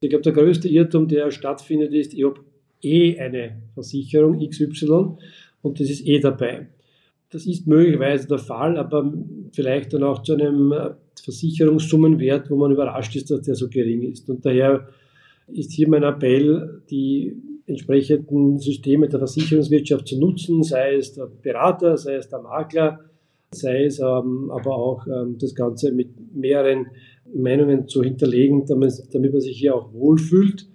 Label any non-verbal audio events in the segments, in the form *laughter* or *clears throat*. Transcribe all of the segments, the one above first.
Ich glaube, der größte Irrtum, der stattfindet, ist, ich habe eh eine Versicherung XY und das ist eh dabei. Das ist möglicherweise der Fall, aber vielleicht dann auch zu einem äh, Versicherungssummenwert, wo man überrascht ist, dass der so gering ist. Und daher ist hier mein Appell, die entsprechenden Systeme der Versicherungswirtschaft zu nutzen, sei es der Berater, sei es der Makler, sei es ähm, aber auch ähm, das Ganze mit mehreren Meinungen zu hinterlegen, damit, damit man sich hier auch wohlfühlt.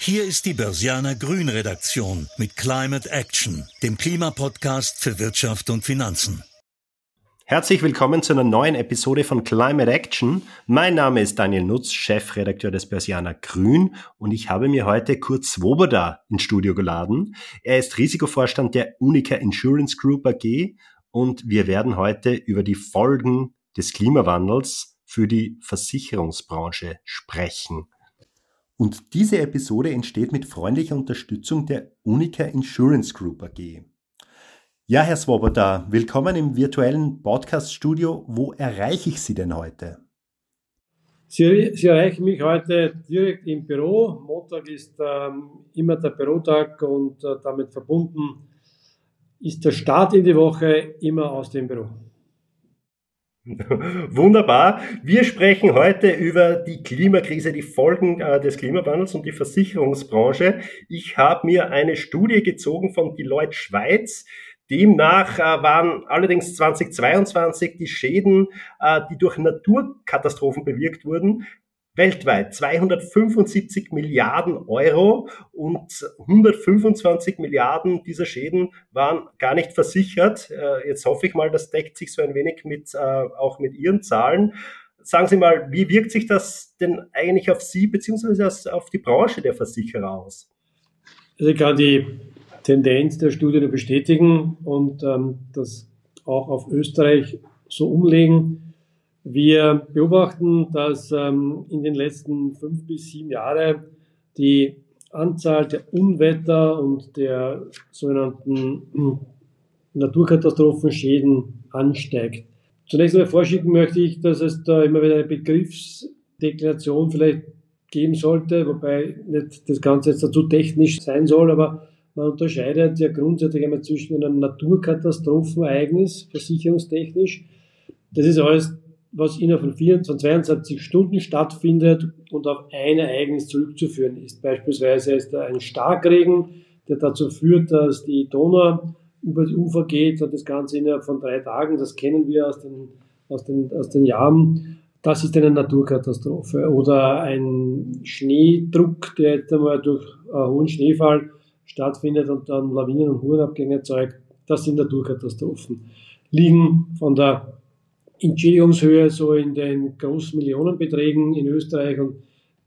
Hier ist die Börsianer Grün Redaktion mit Climate Action, dem Klimapodcast für Wirtschaft und Finanzen. Herzlich willkommen zu einer neuen Episode von Climate Action. Mein Name ist Daniel Nutz, Chefredakteur des Börsianer Grün und ich habe mir heute Kurt Swoboda ins Studio geladen. Er ist Risikovorstand der Unica Insurance Group AG und wir werden heute über die Folgen des Klimawandels für die Versicherungsbranche sprechen. Und diese Episode entsteht mit freundlicher Unterstützung der Unica Insurance Group AG. Ja, Herr Swoboda, willkommen im virtuellen Podcast-Studio. Wo erreiche ich Sie denn heute? Sie, Sie, erreichen mich heute direkt im Büro. Montag ist ähm, immer der Bürotag und äh, damit verbunden ist der Start in die Woche immer aus dem Büro. *laughs* Wunderbar. Wir sprechen heute über die Klimakrise, die Folgen äh, des Klimawandels und die Versicherungsbranche. Ich habe mir eine Studie gezogen von Deloitte Schweiz, Demnach äh, waren allerdings 2022 die Schäden, äh, die durch Naturkatastrophen bewirkt wurden, weltweit 275 Milliarden Euro und 125 Milliarden dieser Schäden waren gar nicht versichert. Äh, jetzt hoffe ich mal, das deckt sich so ein wenig mit, äh, auch mit Ihren Zahlen. Sagen Sie mal, wie wirkt sich das denn eigentlich auf Sie bzw. auf die Branche der Versicherer aus? Also ich kann die Tendenz der Studie bestätigen und ähm, das auch auf Österreich so umlegen. Wir beobachten, dass ähm, in den letzten fünf bis sieben Jahren die Anzahl der Unwetter und der sogenannten *clears throat* Naturkatastrophenschäden ansteigt. Zunächst einmal vorschicken möchte ich, dass es da immer wieder eine Begriffsdeklaration vielleicht geben sollte, wobei nicht das Ganze jetzt dazu technisch sein soll, aber man unterscheidet ja grundsätzlich einmal zwischen einem Naturkatastrophenereignis, versicherungstechnisch. Das ist alles, was innerhalb von 24, 22 Stunden stattfindet und auf ein Ereignis zurückzuführen ist. Beispielsweise ist da ein Starkregen, der dazu führt, dass die Donau über die Ufer geht und das Ganze innerhalb von drei Tagen, das kennen wir aus den, aus den, aus den Jahren. Das ist eine Naturkatastrophe. Oder ein Schneedruck, der jetzt einmal durch hohen Schneefall stattfindet und dann Lawinen- und Hurenabgänge erzeugt, das sind Naturkatastrophen. Liegen von der Entschädigungshöhe so in den großen Millionenbeträgen in Österreich und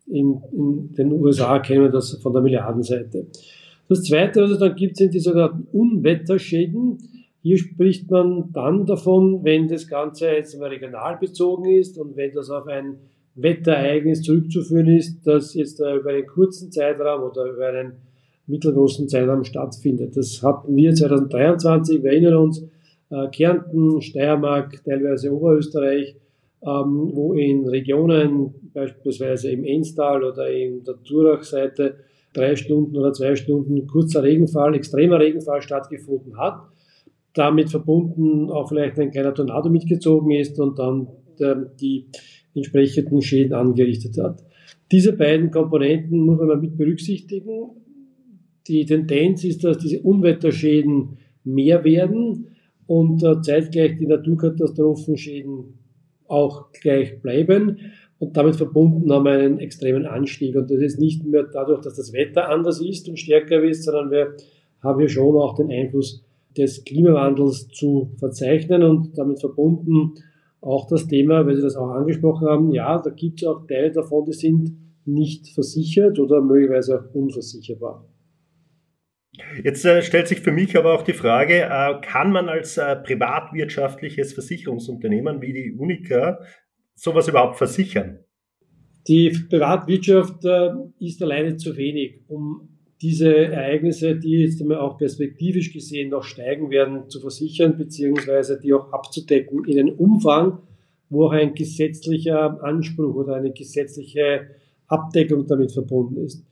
in, in den USA kennen wir das von der Milliardenseite. Das Zweite, was es dann gibt, sind die sogenannten Unwetterschäden. Hier spricht man dann davon, wenn das Ganze jetzt mal regional bezogen ist und wenn das auf ein Wetterereignis zurückzuführen ist, das jetzt über einen kurzen Zeitraum oder über einen mittelgroßen Zeitraum stattfindet. Das hatten wir 2023, wir erinnern uns, Kärnten, Steiermark, teilweise Oberösterreich, ähm, wo in Regionen, beispielsweise im Enstal oder in der Durachseite, drei Stunden oder zwei Stunden kurzer Regenfall, extremer Regenfall stattgefunden hat. Damit verbunden auch vielleicht ein kleiner Tornado mitgezogen ist und dann der, die entsprechenden Schäden angerichtet hat. Diese beiden Komponenten muss man mit berücksichtigen. Die Tendenz ist, dass diese Unwetterschäden mehr werden und äh, zeitgleich die Naturkatastrophenschäden auch gleich bleiben. Und damit verbunden haben wir einen extremen Anstieg. Und das ist nicht mehr dadurch, dass das Wetter anders ist und stärker ist, sondern wir haben hier schon auch den Einfluss des Klimawandels zu verzeichnen und damit verbunden auch das Thema, weil Sie das auch angesprochen haben, ja, da gibt es auch Teile davon, die sind nicht versichert oder möglicherweise auch unversicherbar. Jetzt äh, stellt sich für mich aber auch die Frage, äh, kann man als äh, privatwirtschaftliches Versicherungsunternehmen wie die Unica sowas überhaupt versichern? Die Privatwirtschaft äh, ist alleine zu wenig, um diese Ereignisse, die jetzt einmal auch perspektivisch gesehen noch steigen werden, zu versichern, beziehungsweise die auch abzudecken in einem Umfang, wo auch ein gesetzlicher Anspruch oder eine gesetzliche Abdeckung damit verbunden ist.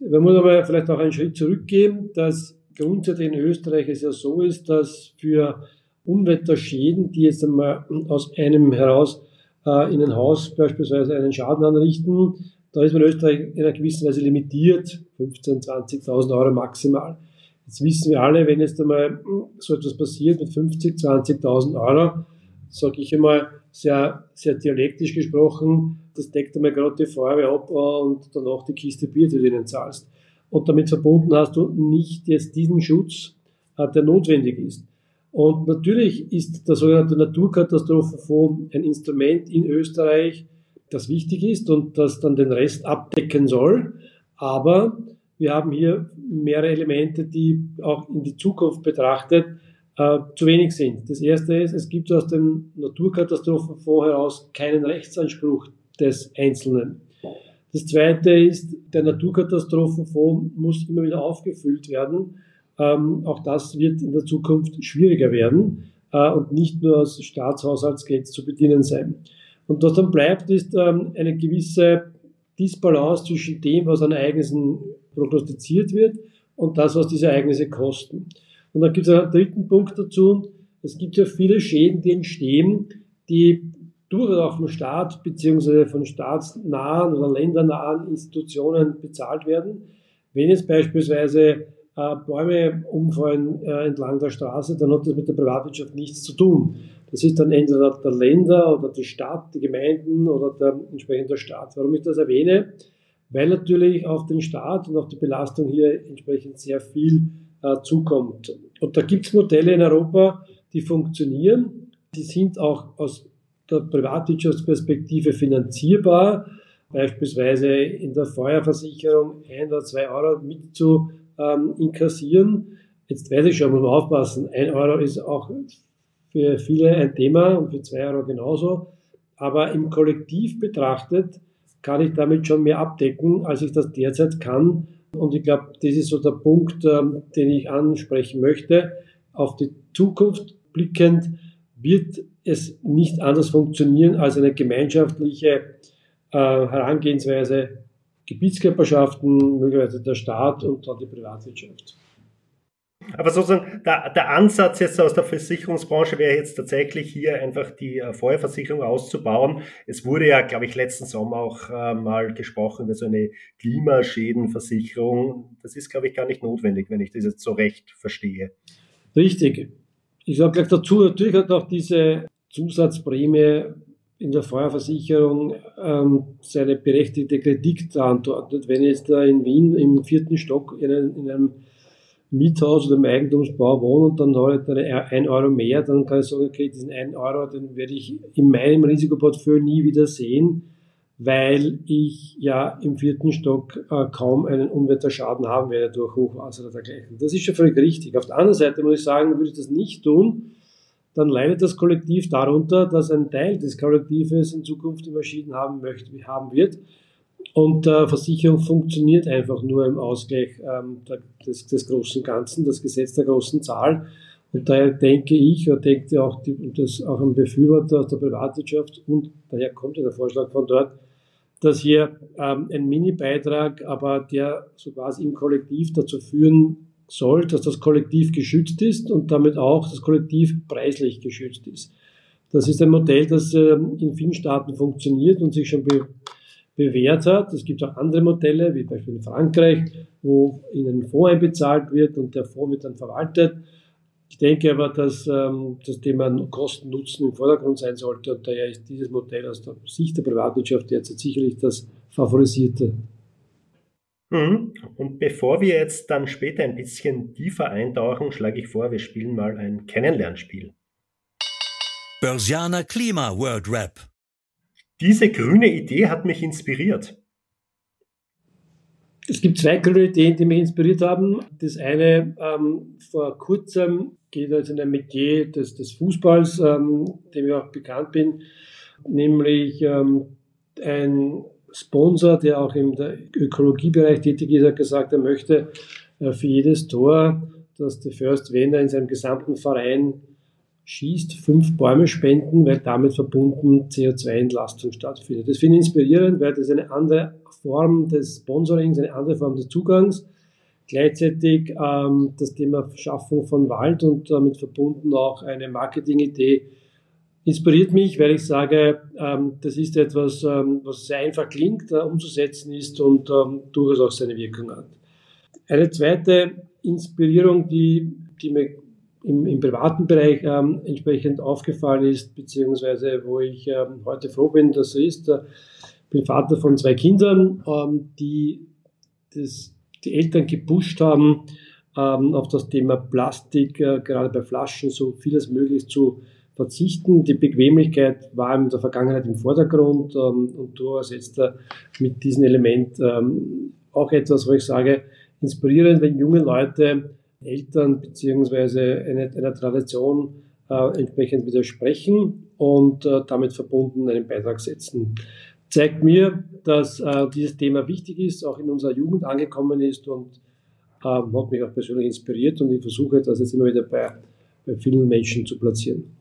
Man muss aber vielleicht auch einen Schritt zurückgehen, dass grundsätzlich in Österreich es ja so ist, dass für Unwetterschäden, die jetzt einmal aus einem heraus äh, in ein Haus beispielsweise einen Schaden anrichten, da ist man in Österreich in einer gewissen Weise limitiert, 15.000, 20.000 Euro maximal. Jetzt wissen wir alle, wenn jetzt einmal so etwas passiert mit 50.000, 20.000 Euro, sage ich einmal sehr, sehr dialektisch gesprochen, das deckt einmal gerade die Feuerwehr ab und danach die Kiste Bier, die du ihnen zahlst. Und damit verbunden hast du nicht jetzt diesen Schutz, äh, der notwendig ist. Und natürlich ist der sogenannte Naturkatastrophenfonds ein Instrument in Österreich, das wichtig ist und das dann den Rest abdecken soll. Aber wir haben hier mehrere Elemente, die auch in die Zukunft betrachtet äh, zu wenig sind. Das erste ist, es gibt aus dem Naturkatastrophenfonds heraus keinen Rechtsanspruch des Einzelnen. Das zweite ist, der Naturkatastrophenfonds muss immer wieder aufgefüllt werden. Ähm, auch das wird in der Zukunft schwieriger werden äh, und nicht nur aus Staatshaushaltsgeld zu bedienen sein. Und was dann bleibt, ist ähm, eine gewisse Disbalance zwischen dem, was an Ereignissen prognostiziert wird und das, was diese Ereignisse kosten. Und dann gibt es einen dritten Punkt dazu. Es gibt ja viele Schäden, die entstehen, die durchaus auch vom Staat beziehungsweise von staatsnahen oder ländernahen Institutionen bezahlt werden. Wenn jetzt beispielsweise äh, Bäume umfallen äh, entlang der Straße, dann hat das mit der Privatwirtschaft nichts zu tun. Das ist dann entweder der Länder oder die Stadt, die Gemeinden oder der entsprechende Staat. Warum ich das erwähne? Weil natürlich auf den Staat und auf die Belastung hier entsprechend sehr viel äh, zukommt. Und da gibt es Modelle in Europa, die funktionieren. Die sind auch aus der Privatwirtschaftsperspektive finanzierbar, beispielsweise in der Feuerversicherung ein oder zwei Euro mit zu ähm, inkassieren. Jetzt weiß ich schon, muss man aufpassen. Ein Euro ist auch für viele ein Thema und für zwei Euro genauso. Aber im Kollektiv betrachtet kann ich damit schon mehr abdecken, als ich das derzeit kann. Und ich glaube, das ist so der Punkt, ähm, den ich ansprechen möchte. Auf die Zukunft blickend wird es nicht anders funktionieren als eine gemeinschaftliche äh, Herangehensweise Gebietskörperschaften, möglicherweise der Staat und dann die Privatwirtschaft. Aber sozusagen der, der Ansatz jetzt aus der Versicherungsbranche wäre jetzt tatsächlich hier einfach die äh, Feuerversicherung auszubauen. Es wurde ja, glaube ich, letzten Sommer auch äh, mal gesprochen über so eine Klimaschädenversicherung. Das ist, glaube ich, gar nicht notwendig, wenn ich das jetzt so recht verstehe. Richtig. Ich sage gleich dazu, natürlich hat auch diese Zusatzprämie in der Feuerversicherung ähm, seine berechtigte Kritik verantwortet. Wenn ich jetzt da in Wien im vierten Stock in einem, in einem Miethaus oder im Eigentumsbau wohne und dann habe ich eine 1 Euro mehr, dann kann ich sagen, okay, diesen 1 Euro, den werde ich in meinem Risikoportfolio nie wieder sehen, weil ich ja im vierten Stock äh, kaum einen Unwetterschaden haben werde durch Hochwasser oder dergleichen. Das ist schon völlig richtig. Auf der anderen Seite muss ich sagen, würde ich das nicht tun, dann leidet das Kollektiv darunter, dass ein Teil des Kollektives in Zukunft immer Schäden haben möchte, haben wird. Und äh, Versicherung funktioniert einfach nur im Ausgleich ähm, des, des, großen Ganzen, das Gesetz der großen Zahl. Und daher denke ich, oder denkt auch, die, und das auch ein Befürworter aus der Privatwirtschaft, und daher kommt ja der Vorschlag von dort, dass hier ähm, ein Mini-Beitrag, aber der so quasi im Kollektiv dazu führen soll, dass das Kollektiv geschützt ist und damit auch das Kollektiv preislich geschützt ist. Das ist ein Modell, das äh, in vielen Staaten funktioniert und sich schon be bewährt hat. Es gibt auch andere Modelle, wie beispielsweise in Frankreich, wo in einen Fonds einbezahlt wird und der Fonds wird dann verwaltet. Ich denke aber, dass ähm, das Thema Kosten-Nutzen im Vordergrund sein sollte und daher ist dieses Modell aus der Sicht der Privatwirtschaft derzeit sicherlich das favorisierte. Mhm. Und bevor wir jetzt dann später ein bisschen tiefer eintauchen, schlage ich vor, wir spielen mal ein Kennenlernspiel. Börsianer Klima World Rap. Diese grüne Idee hat mich inspiriert. Es gibt zwei grüne Ideen, die mich inspiriert haben. Das eine ähm, vor kurzem geht also in ein Metier des, des Fußballs, ähm, dem ich auch bekannt bin, nämlich ähm, ein Sponsor, der auch im Ökologiebereich tätig ist, hat gesagt, er möchte äh, für jedes Tor, das der First Wender in seinem gesamten Verein schießt, fünf Bäume spenden, weil damit verbunden CO2-Entlastung stattfindet. Das finde ich inspirierend, weil das eine andere Form des Sponsorings, eine andere Form des Zugangs. Gleichzeitig ähm, das Thema Schaffung von Wald und damit verbunden auch eine Marketingidee inspiriert mich, weil ich sage, ähm, das ist etwas, ähm, was sehr einfach klingt, äh, umzusetzen ist und ähm, durchaus auch seine Wirkung hat. Eine zweite Inspirierung, die, die mir im, im privaten Bereich ähm, entsprechend aufgefallen ist, beziehungsweise wo ich ähm, heute froh bin, dass so ist. Ich bin Vater von zwei Kindern, die das, die Eltern gepusht haben, ähm, auf das Thema Plastik, äh, gerade bei Flaschen, so vieles möglich zu verzichten. Die Bequemlichkeit war in der Vergangenheit im Vordergrund ähm, und du hast jetzt äh, mit diesem Element ähm, auch etwas, wo ich sage, inspirierend, wenn junge Leute Eltern beziehungsweise einer, einer Tradition äh, entsprechend widersprechen und äh, damit verbunden einen Beitrag setzen. Zeigt mir, dass äh, dieses Thema wichtig ist, auch in unserer Jugend angekommen ist und ähm, hat mich auch persönlich inspiriert und ich versuche das jetzt immer wieder bei, bei vielen Menschen zu platzieren.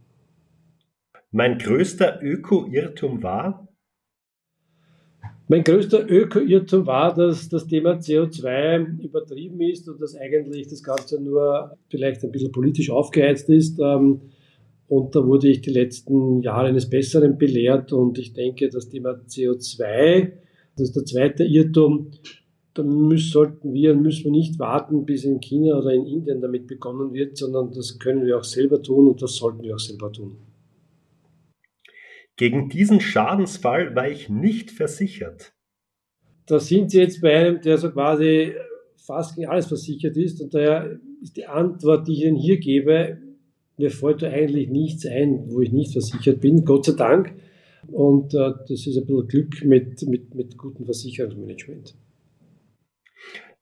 Mein größter Öko-Irrtum war, mein größter Öko-Irrtum war, dass das Thema CO2 übertrieben ist und dass eigentlich das Ganze nur vielleicht ein bisschen politisch aufgeheizt ist. Ähm, und da wurde ich die letzten Jahre eines Besseren belehrt und ich denke, das Thema CO2, das ist der zweite Irrtum, da müssen, sollten wir, müssen wir nicht warten, bis in China oder in Indien damit begonnen wird, sondern das können wir auch selber tun und das sollten wir auch selber tun. Gegen diesen Schadensfall war ich nicht versichert. Da sind Sie jetzt bei einem, der so quasi fast gegen alles versichert ist. Und daher ist die Antwort, die ich Ihnen hier gebe, mir fällt da eigentlich nichts ein, wo ich nicht versichert bin, Gott sei Dank. Und äh, das ist ein bisschen Glück mit, mit, mit gutem Versicherungsmanagement.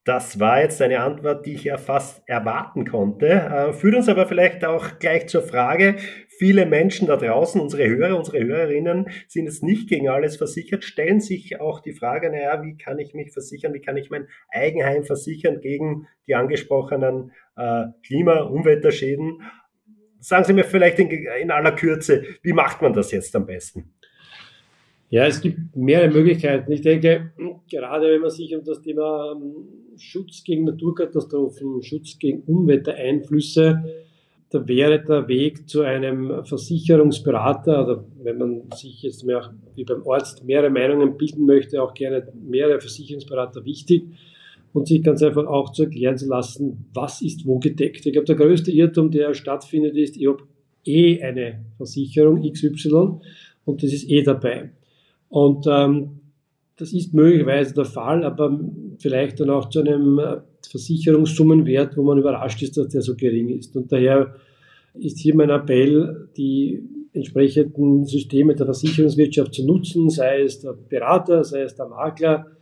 Das war jetzt eine Antwort, die ich ja fast erwarten konnte. Äh, führt uns aber vielleicht auch gleich zur Frage, viele Menschen da draußen, unsere Hörer, unsere Hörerinnen, sind jetzt nicht gegen alles versichert, stellen sich auch die Frage, naja, wie kann ich mich versichern, wie kann ich mein Eigenheim versichern gegen die angesprochenen äh, Klima-, Umweltschäden. Sagen Sie mir vielleicht in, in aller Kürze, wie macht man das jetzt am besten? Ja, es gibt mehrere Möglichkeiten. Ich denke, gerade wenn man sich um das Thema ähm, Schutz gegen Naturkatastrophen, Schutz gegen Unwettereinflüsse, da wäre der Weg zu einem Versicherungsberater oder wenn man sich jetzt mehr wie beim Arzt mehrere Meinungen bilden möchte, auch gerne mehrere Versicherungsberater wichtig und sich ganz einfach auch zu erklären zu lassen, was ist wo gedeckt. Ich glaube, der größte Irrtum, der stattfindet, ist, ich habe eh eine Versicherung XY und das ist eh dabei. Und ähm, das ist möglicherweise der Fall, aber vielleicht dann auch zu einem äh, Versicherungssummenwert, wo man überrascht ist, dass der so gering ist. Und daher ist hier mein Appell, die entsprechenden Systeme der Versicherungswirtschaft zu nutzen, sei es der Berater, sei es der Makler,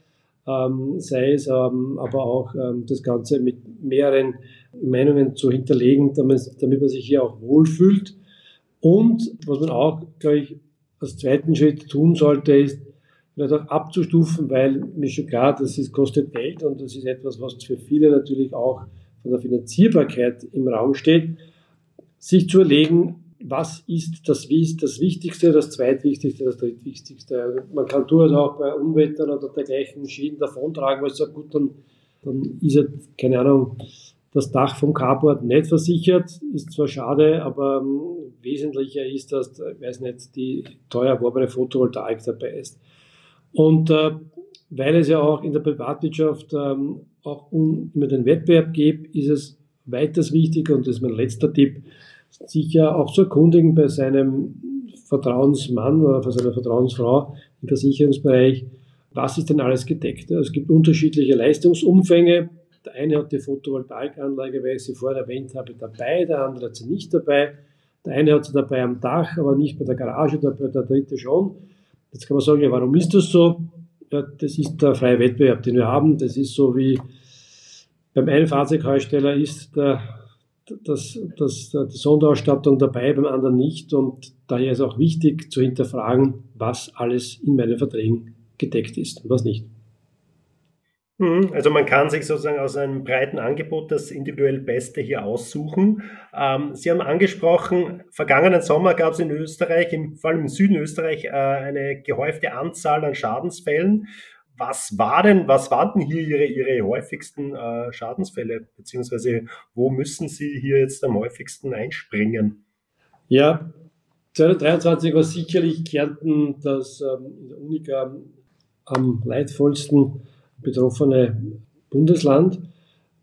ähm, sei es ähm, aber auch ähm, das Ganze mit mehreren Meinungen zu hinterlegen, damit, damit man sich hier auch wohlfühlt. Und was man auch, glaube ich, als zweiten Schritt tun sollte, ist, vielleicht auch abzustufen, weil mir schon klar, das ist, kostet Geld und das ist etwas, was für viele natürlich auch von der Finanzierbarkeit im Raum steht, sich zu überlegen, was ist das, das Wichtigste, das Zweitwichtigste, das Drittwichtigste. Also man kann durchaus auch bei Unwettern oder dergleichen Schäden davontragen, weil es sagt, gut, dann, dann ist ja, keine Ahnung, das Dach vom Carport nicht versichert, ist zwar schade, aber ähm, wesentlicher ist, dass, ich weiß nicht, die teuer erworbene Photovoltaik dabei ist. Und äh, weil es ja auch in der Privatwirtschaft ähm, auch um, immer den Wettbewerb gibt, ist es weiters wichtig, und das ist mein letzter Tipp, sich ja auch zu erkundigen bei seinem Vertrauensmann oder bei seiner Vertrauensfrau im Versicherungsbereich, was ist denn alles gedeckt. Es gibt unterschiedliche Leistungsumfänge. Der eine hat die Photovoltaikanlage, weil ich sie vorher erwähnt habe, dabei, der andere hat sie nicht dabei. Der eine hat sie dabei am Dach, aber nicht bei der Garage, der dritte schon. Jetzt kann man sagen, ja, warum ist das so? Ja, das ist der freie Wettbewerb, den wir haben. Das ist so wie beim einen Fahrzeughersteller ist der, das, das, die Sonderausstattung dabei, beim anderen nicht. Und daher ist auch wichtig zu hinterfragen, was alles in meinen Verträgen gedeckt ist und was nicht. Mhm. Also man kann sich sozusagen aus einem breiten Angebot das individuell Beste hier aussuchen. Ähm, Sie haben angesprochen, vergangenen Sommer gab es in Österreich, im, vor allem im Süden Österreich, äh, eine gehäufte Anzahl an Schadensfällen. Was war denn, was waren denn hier Ihre, Ihre häufigsten äh, Schadensfälle, beziehungsweise wo müssen Sie hier jetzt am häufigsten einspringen? Ja, 2023 war sicherlich Kärnten das ähm, in der Unica am leidvollsten betroffene Bundesland.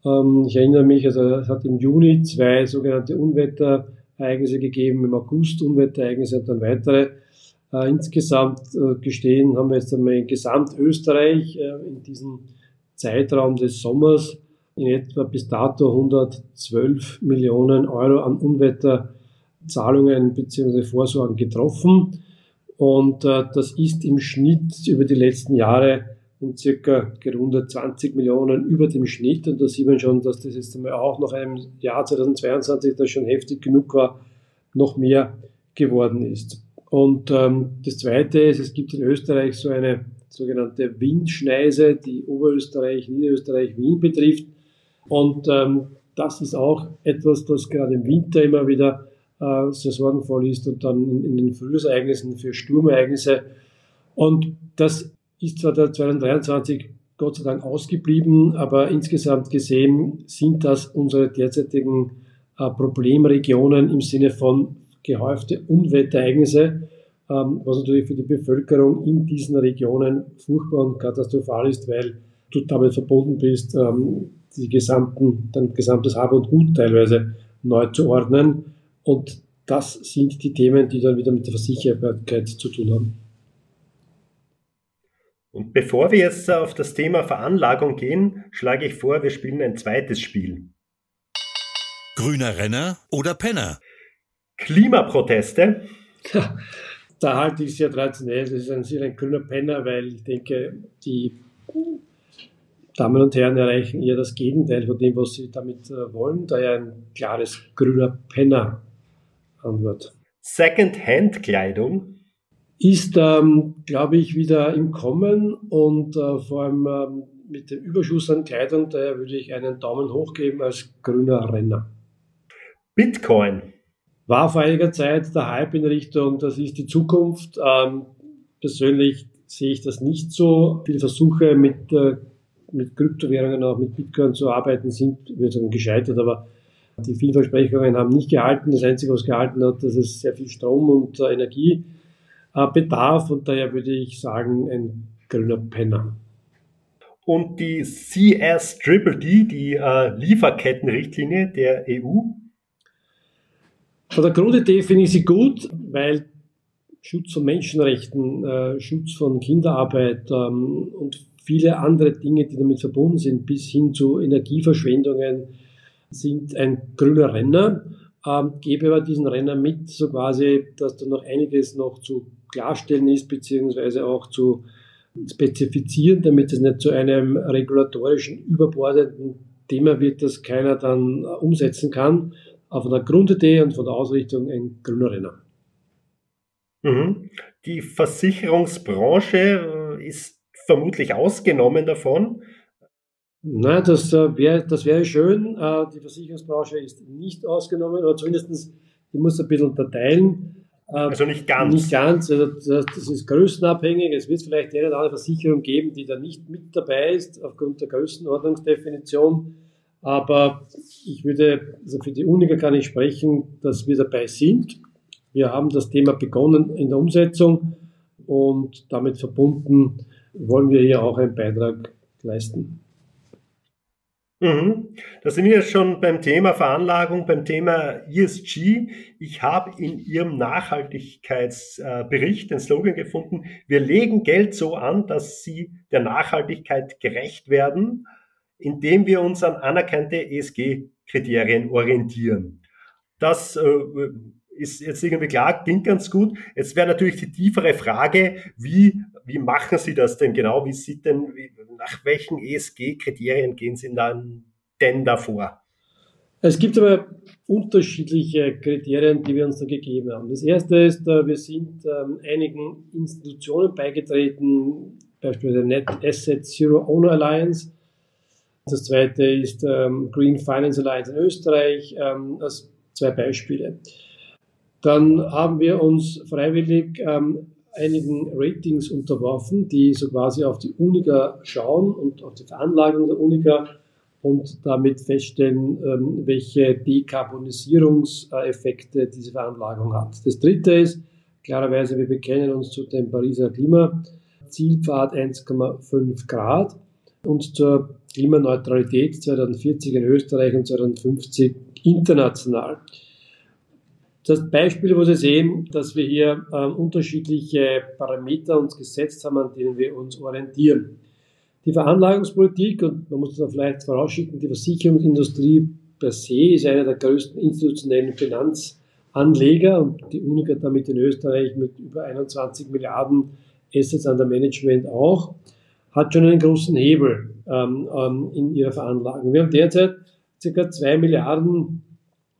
Ähm, ich erinnere mich, also es hat im Juni zwei sogenannte Unwetterereignisse gegeben, im August Unwetterereignisse und dann weitere. Äh, insgesamt äh, gestehen haben wir jetzt einmal in Gesamtösterreich äh, in diesem Zeitraum des Sommers in etwa bis dato 112 Millionen Euro an Unwetterzahlungen bzw. Vorsorgen getroffen. Und äh, das ist im Schnitt über die letzten Jahre um circa gerundet 20 Millionen über dem Schnitt. Und da sieht man schon, dass das jetzt einmal auch nach einem Jahr 2022, das schon heftig genug war, noch mehr geworden ist. Und ähm, das Zweite ist, es gibt in Österreich so eine sogenannte Windschneise, die Oberösterreich, Niederösterreich, Wien betrifft. Und ähm, das ist auch etwas, das gerade im Winter immer wieder äh, sehr sorgenvoll ist und dann in, in den Frühjahrsereignissen für Sturmereignisse. Und das ist zwar der 2023 Gott sei Dank ausgeblieben, aber insgesamt gesehen sind das unsere derzeitigen äh, Problemregionen im Sinne von gehäufte Unwetterereignisse, ähm, was natürlich für die Bevölkerung in diesen Regionen furchtbar und katastrophal ist, weil du damit verbunden bist, ähm, die gesamten, dein gesamtes Hab und Gut teilweise neu zu ordnen. Und das sind die Themen, die dann wieder mit der Versicherbarkeit zu tun haben. Und bevor wir jetzt auf das Thema Veranlagung gehen, schlage ich vor, wir spielen ein zweites Spiel. Grüner Renner oder Penner? Klimaproteste. Da halte ich es sehr traditionell. Das ist ein, sehr ein grüner Penner, weil ich denke, die Damen und Herren erreichen eher das Gegenteil von dem, was sie damit äh, wollen. Daher ein klares grüner Penner-Antwort. Second-Hand-Kleidung ist, ähm, glaube ich, wieder im Kommen und äh, vor allem ähm, mit dem Überschuss an Kleidung, daher würde ich einen Daumen hoch geben als grüner Renner. Bitcoin. War vor einiger Zeit der Hype in Richtung, das ist die Zukunft. Ähm, persönlich sehe ich das nicht so. Viele Versuche mit, äh, mit Kryptowährungen, auch mit Bitcoin zu arbeiten, sind, würde sagen, gescheitert, aber die vielen Versprechungen haben nicht gehalten. Das Einzige, was gehalten hat, das ist sehr viel Strom und äh, Energie äh, Bedarf und daher würde ich sagen, ein grüner Penner. Und die CS-Triple-D, die äh, Lieferkettenrichtlinie der EU? Von der Grundidee finde ich sie gut, weil Schutz von Menschenrechten, äh, Schutz von Kinderarbeit ähm, und viele andere Dinge, die damit verbunden sind, bis hin zu Energieverschwendungen, sind ein grüner Renner. Ähm, gebe aber diesen Renner mit, so quasi, dass da noch einiges noch zu klarstellen ist, beziehungsweise auch zu spezifizieren, damit es nicht zu einem regulatorischen, überbordenden Thema wird, das keiner dann umsetzen kann. Aber von der Grundidee und von der Ausrichtung ein grüner Renner. Mhm. Die Versicherungsbranche äh, ist vermutlich ausgenommen davon. Nein, das äh, wäre das wär schön. Äh, die Versicherungsbranche ist nicht ausgenommen, aber zumindest die muss ein bisschen unterteilen. Äh, also nicht ganz. Nicht ganz. Also das ist größenabhängig. Es wird vielleicht eine oder andere Versicherung geben, die da nicht mit dabei ist, aufgrund der Größenordnungsdefinition. Aber ich würde, also für die Unica kann ich sprechen, dass wir dabei sind. Wir haben das Thema begonnen in der Umsetzung und damit verbunden wollen wir hier auch einen Beitrag leisten. Mhm. Da sind wir schon beim Thema Veranlagung, beim Thema ESG. Ich habe in Ihrem Nachhaltigkeitsbericht den Slogan gefunden, wir legen Geld so an, dass Sie der Nachhaltigkeit gerecht werden, indem wir uns an anerkannte ESG-Kriterien orientieren. Das äh, ist jetzt irgendwie klar, klingt ganz gut. Jetzt wäre natürlich die tiefere Frage, wie, wie machen Sie das denn genau? Wie sieht denn, nach welchen ESG-Kriterien gehen Sie dann denn davor? Es gibt aber unterschiedliche Kriterien, die wir uns da gegeben haben. Das erste ist, äh, wir sind ähm, einigen Institutionen beigetreten, beispielsweise Net Asset Zero Owner Alliance, Das zweite ist ähm, Green Finance Alliance in Österreich, ähm, als zwei Beispiele. Dann haben wir uns freiwillig ähm, einigen Ratings unterworfen, die so quasi auf die Unica schauen und auf die Veranlagung der Unica und damit feststellen, ähm, welche Dekarbonisierungseffekte diese Veranlagung hat. Das dritte ist, klarerweise, wir bekennen uns zu dem Pariser Klimazielpfad 1,5 Grad und zur Klimaneutralität 2040 in Österreich und 2050 international. Das Beispiel, wo Sie sehen, dass wir hier äh, unterschiedliche Parameter uns gesetzt haben, an denen wir uns orientieren. Die Veranlagungspolitik, und man muss das vielleicht vorausschicken, die Versicherungsindustrie per se ist einer der größten institutionellen Finanzanleger und die Unica damit in Österreich mit über 21 Milliarden Assets under Management auch, hat schon einen großen Hebel ähm, ähm, in ihrer Veranlagung. Wir haben derzeit ca. 2 Milliarden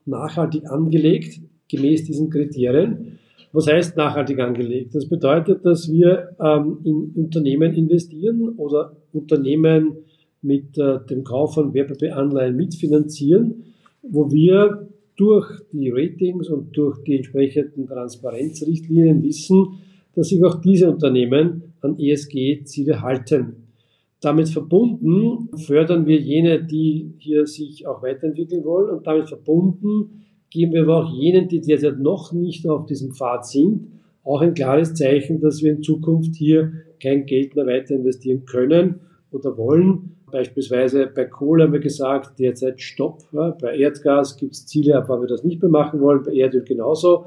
nachhaltig angelegt gemäß diesen Kriterien. Was heißt nachhaltig angelegt? Das bedeutet, dass wir ähm, in Unternehmen investieren oder Unternehmen mit äh, dem Kauf von Wertpapieranleihen mitfinanzieren, wo wir durch die Ratings und durch die entsprechenden Transparenzrichtlinien wissen, dass sich auch diese Unternehmen an ESG-Ziele halten. Damit verbunden fördern wir jene, die hier sich auch weiterentwickeln wollen und damit verbunden geben wir aber auch jenen, die derzeit noch nicht auf diesem Pfad sind, auch ein klares Zeichen, dass wir in Zukunft hier kein Geld mehr weiter investieren können oder wollen. Beispielsweise bei Kohle haben wir gesagt, derzeit Stopp. Bei Erdgas gibt es Ziele, ab wann wir das nicht mehr machen wollen, bei Erdöl genauso.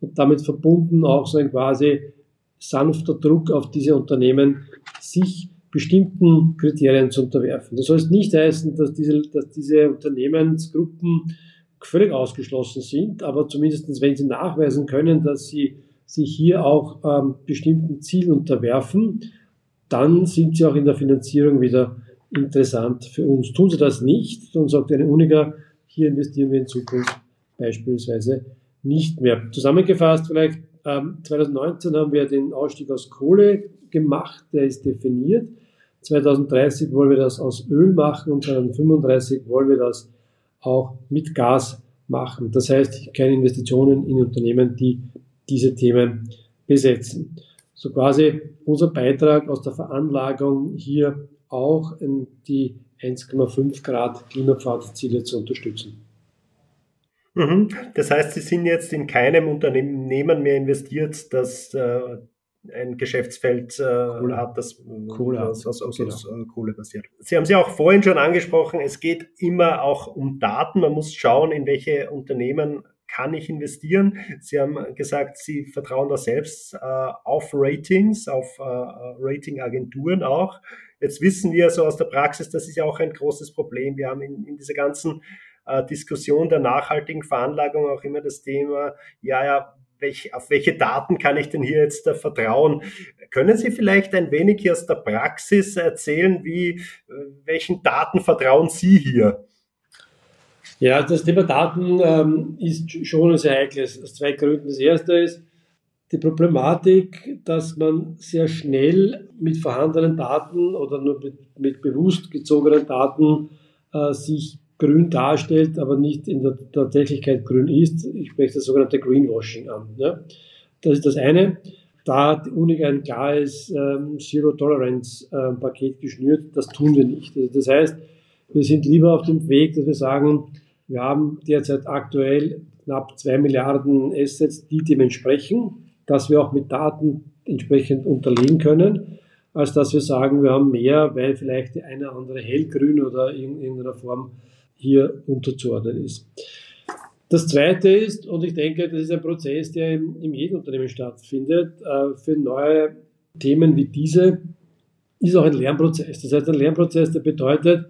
Und damit verbunden auch so ein quasi sanfter Druck auf diese Unternehmen, sich bestimmten Kriterien zu unterwerfen. Das soll nicht heißen, dass diese, dass diese Unternehmensgruppen völlig ausgeschlossen sind, aber zumindest wenn sie nachweisen können, dass sie sich hier auch ähm, bestimmten Zielen unterwerfen, dann sind sie auch in der Finanzierung wieder interessant für uns. Tun sie das nicht, dann sagt eine Unica, hier investieren wir in Zukunft beispielsweise nicht mehr. Zusammengefasst vielleicht, ähm, 2019 haben wir den Ausstieg aus Kohle gemacht, der ist definiert. 2030 wollen wir das aus Öl machen und 2035 wollen wir das auch mit Gas machen. Das heißt, keine Investitionen in Unternehmen, die diese Themen besetzen. So quasi unser Beitrag aus der Veranlagung hier auch in die 1,5 Grad Klimapfadziele zu unterstützen. Mhm. Das heißt, Sie sind jetzt in keinem Unternehmen mehr investiert, das äh, ein Geschäftsfeld äh, Kohle. hat, das Kohle aus, aus, aus, genau. aus äh, Kohle basiert. Sie haben sie auch vorhin schon angesprochen, es geht immer auch um Daten. Man muss schauen, in welche Unternehmen kann ich investieren. Sie haben gesagt, Sie vertrauen da selbst äh, auf Ratings, auf äh, Ratingagenturen auch. Jetzt wissen wir so aus der Praxis, das ist ja auch ein großes Problem. Wir haben in, in dieser ganzen äh, Diskussion der nachhaltigen Veranlagung auch immer das Thema, ja, ja, welch, auf welche Daten kann ich denn hier jetzt äh, vertrauen? Können Sie vielleicht ein wenig hier aus der Praxis erzählen, wie, äh, welchen Daten vertrauen Sie hier? Ja, das Thema Daten ähm, ist schon ein sehr heikles, aus zwei Gründen. Das erste ist die Problematik, dass man sehr schnell mit vorhandenen Daten oder nur mit, mit bewusst gezogenen Daten äh, sich grün darstellt, aber nicht in der Tatsächlichkeit grün ist. Ich spreche das sogenannte Greenwashing an. Ja. Das ist das eine. Da hat die Uni ein klares ähm, Zero-Tolerance-Paket geschnürt. Das tun wir nicht. Also das heißt, wir sind lieber auf dem Weg, dass wir sagen, wir haben derzeit aktuell knapp zwei Milliarden Assets, die dem entsprechen, dass wir auch mit Daten entsprechend unterlegen können, als dass wir sagen, wir haben mehr, weil vielleicht die eine oder andere hellgrün oder in irgendeiner Form hier unterzuordnen ist. Das Zweite ist, und ich denke, das ist ein Prozess, der in, in jedem Unternehmen stattfindet, äh, für neue Themen wie diese, ist auch ein Lernprozess. Das heißt, ein Lernprozess, der bedeutet,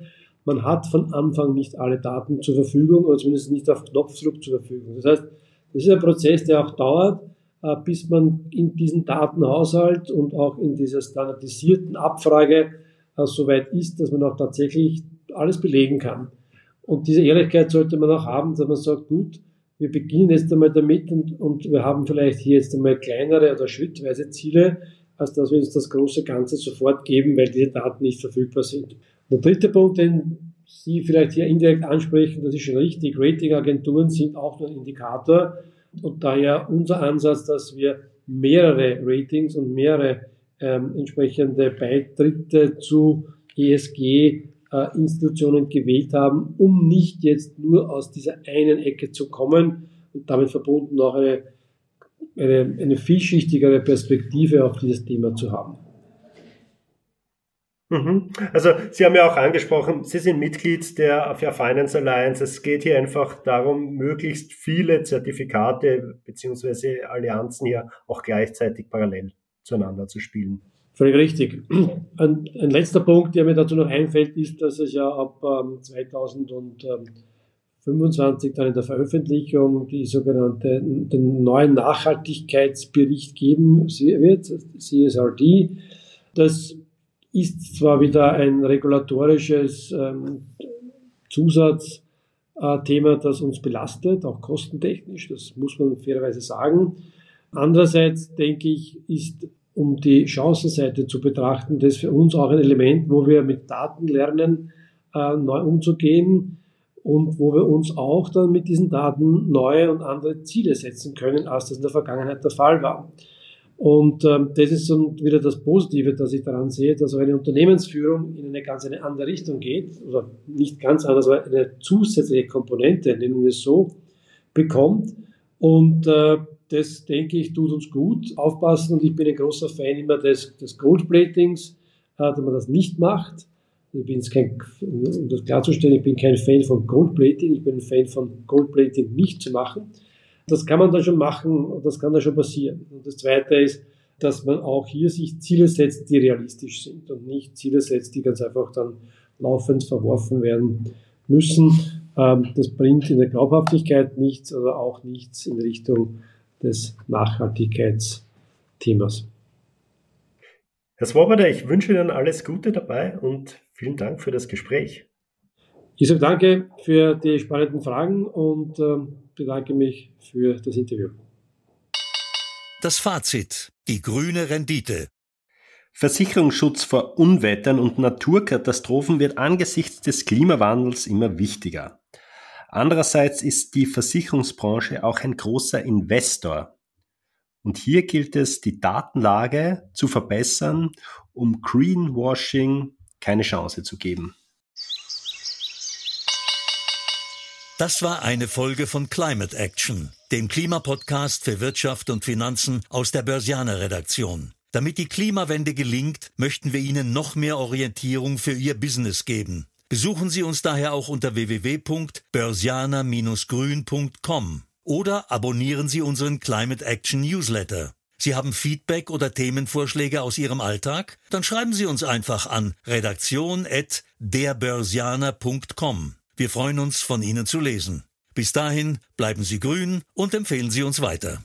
man hat von Anfang nicht alle Daten zur Verfügung oder zumindest nicht auf Knopfdruck zur Verfügung. Das heißt, das ist ein Prozess, der auch dauert, äh, bis man in diesen Datenhaushalt und auch in dieser standardisierten Abfrage äh, so weit ist, dass man auch tatsächlich alles belegen kann. Und diese Ehrlichkeit sollte man auch haben, dass man sagt, gut, wir beginnen jetzt einmal damit und, und wir haben vielleicht hier jetzt einmal kleinere oder schrittweise Ziele, als dass wir uns das große Ganze sofort geben, weil diese Daten nicht verfügbar sind. Der dritte Punkt, den Sie vielleicht hier indirekt ansprechen, das ist schon richtig. Ratingagenturen sind auch nur ein Indikator und daher unser Ansatz, dass wir mehrere Ratings und mehrere ähm, entsprechende Beitritte zu ESG-Institutionen äh, gewählt haben, um nicht jetzt nur aus dieser einen Ecke zu kommen und damit verbunden auch eine, eine, eine vielschichtigere Perspektive auf dieses Thema zu haben. Mhm. Also Sie haben ja auch angesprochen, Sie sind Mitglied der Fair Finance Alliance. Es geht hier einfach darum, möglichst viele Zertifikate bzw. Allianzen hier auch gleichzeitig parallel zueinander zu spielen. Völlig richtig. *clears throat* Ein, ein, letzter Punkt, der mir dazu noch einfällt, ist, dass es ja ab ähm, 2025 dann in der Veröffentlichung die sogenannte, den neuen Nachhaltigkeitsbericht geben wird, CSRD. Das ist zwar wieder ein regulatorisches ähm, Zusatzthema, das uns belastet, auch kostentechnisch, das muss man fairerweise sagen. Andererseits denke ich, ist um die Chancenseite zu betrachten, das für uns auch ein Element, wo wir mit Daten lernen, äh, neu umzugehen und wo wir uns auch dann mit diesen Daten neue und andere Ziele setzen können, als das in der Vergangenheit der Fall war. Und ähm, das ist wieder das Positive, das ich daran sehe, dass auch eine Unternehmensführung in eine ganz eine andere Richtung geht, oder nicht ganz anders, aber eine zusätzliche Komponente, nennen wir es so, bekommt. Und äh, das, denke ich, tut uns gut. Aufpassen und ich bin ein großer Fan immer des, des Goldplatings, äh, dass man das nicht macht. Ich bin jetzt kein, um das klarzustellen, ich bin kein Fan von Goldplating, ich bin ein Fan von Goldplating nicht zu machen. Das kann man dann schon machen und das kann dann schon passieren. Und das Zweite ist, dass man auch hier sich Ziele setzt, die realistisch sind und nicht Ziele setzt, die ganz einfach dann laufend verworfen werden müssen. Ähm, das bringt in der Glaubhaftigkeit nichts, aber auch nichts in Richtung des Nachhaltigkeitsthemas. Herr Swoboda, ich wünsche Ihnen alles Gute dabei und vielen Dank für das Gespräch. Ich sage danke für die spannenden Fragen und äh, bedanke mich für das Interview. Das Fazit. Die grüne Rendite. Versicherungsschutz vor Unwettern und Naturkatastrophen wird angesichts des Klimawandels immer wichtiger. Andererseits ist die Versicherungsbranche auch ein großer Investor. Und hier gilt es, die Datenlage zu verbessern, um Greenwashing keine Chance zu geben. Das war eine Folge von Climate Action, dem Klimapodcast für Wirtschaft und Finanzen aus der Börsianer Redaktion. Damit die Klimawende gelingt, möchten wir Ihnen noch mehr Orientierung für Ihr Business geben. Besuchen Sie uns daher auch unter www.börsianer-grün.com oder abonnieren Sie unseren Climate Action Newsletter. Sie haben Feedback oder Themenvorschläge aus Ihrem Alltag? Dann schreiben Sie uns einfach an redaktion@derbörsianer.com. Wir freuen uns, von Ihnen zu lesen. Bis dahin bleiben Sie grün und empfehlen Sie uns weiter.